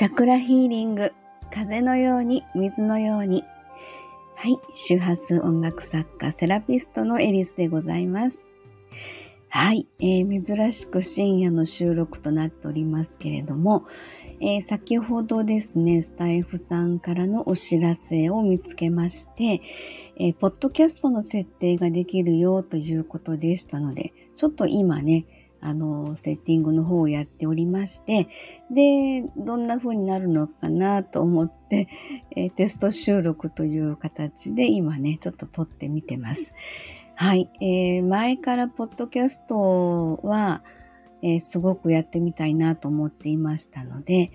チャクラヒーリング、風のように、水のように。はい、周波数音楽作家、セラピストのエリスでございます。はい、えー、珍しく深夜の収録となっておりますけれども、えー、先ほどですね、スタイフさんからのお知らせを見つけまして、えー、ポッドキャストの設定ができるよということでしたので、ちょっと今ね、あの、セッティングの方をやっておりまして、で、どんな風になるのかなと思って、えー、テスト収録という形で今ね、ちょっと撮ってみてます。はい、えー、前からポッドキャストは、えー、すごくやってみたいなと思っていましたので、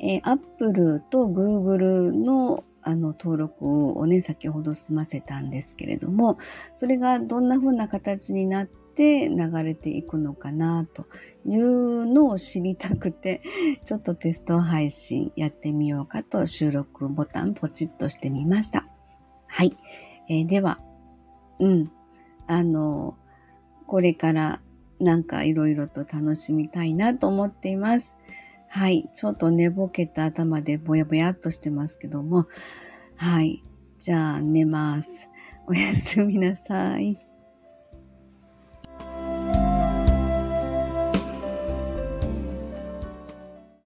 えー、Apple と Google のあの登録をね、先ほど済ませたんですけれども、それがどんな風な形になって流れていくのかなというのを知りたくて、ちょっとテスト配信やってみようかと収録ボタンポチッとしてみました。はい。えー、では、うん。あの、これからなんかいろいろと楽しみたいなと思っています。はい。ちょっと寝ぼけた頭でぼやぼやっとしてますけども。はい。じゃあ寝ます。おやすみなさい。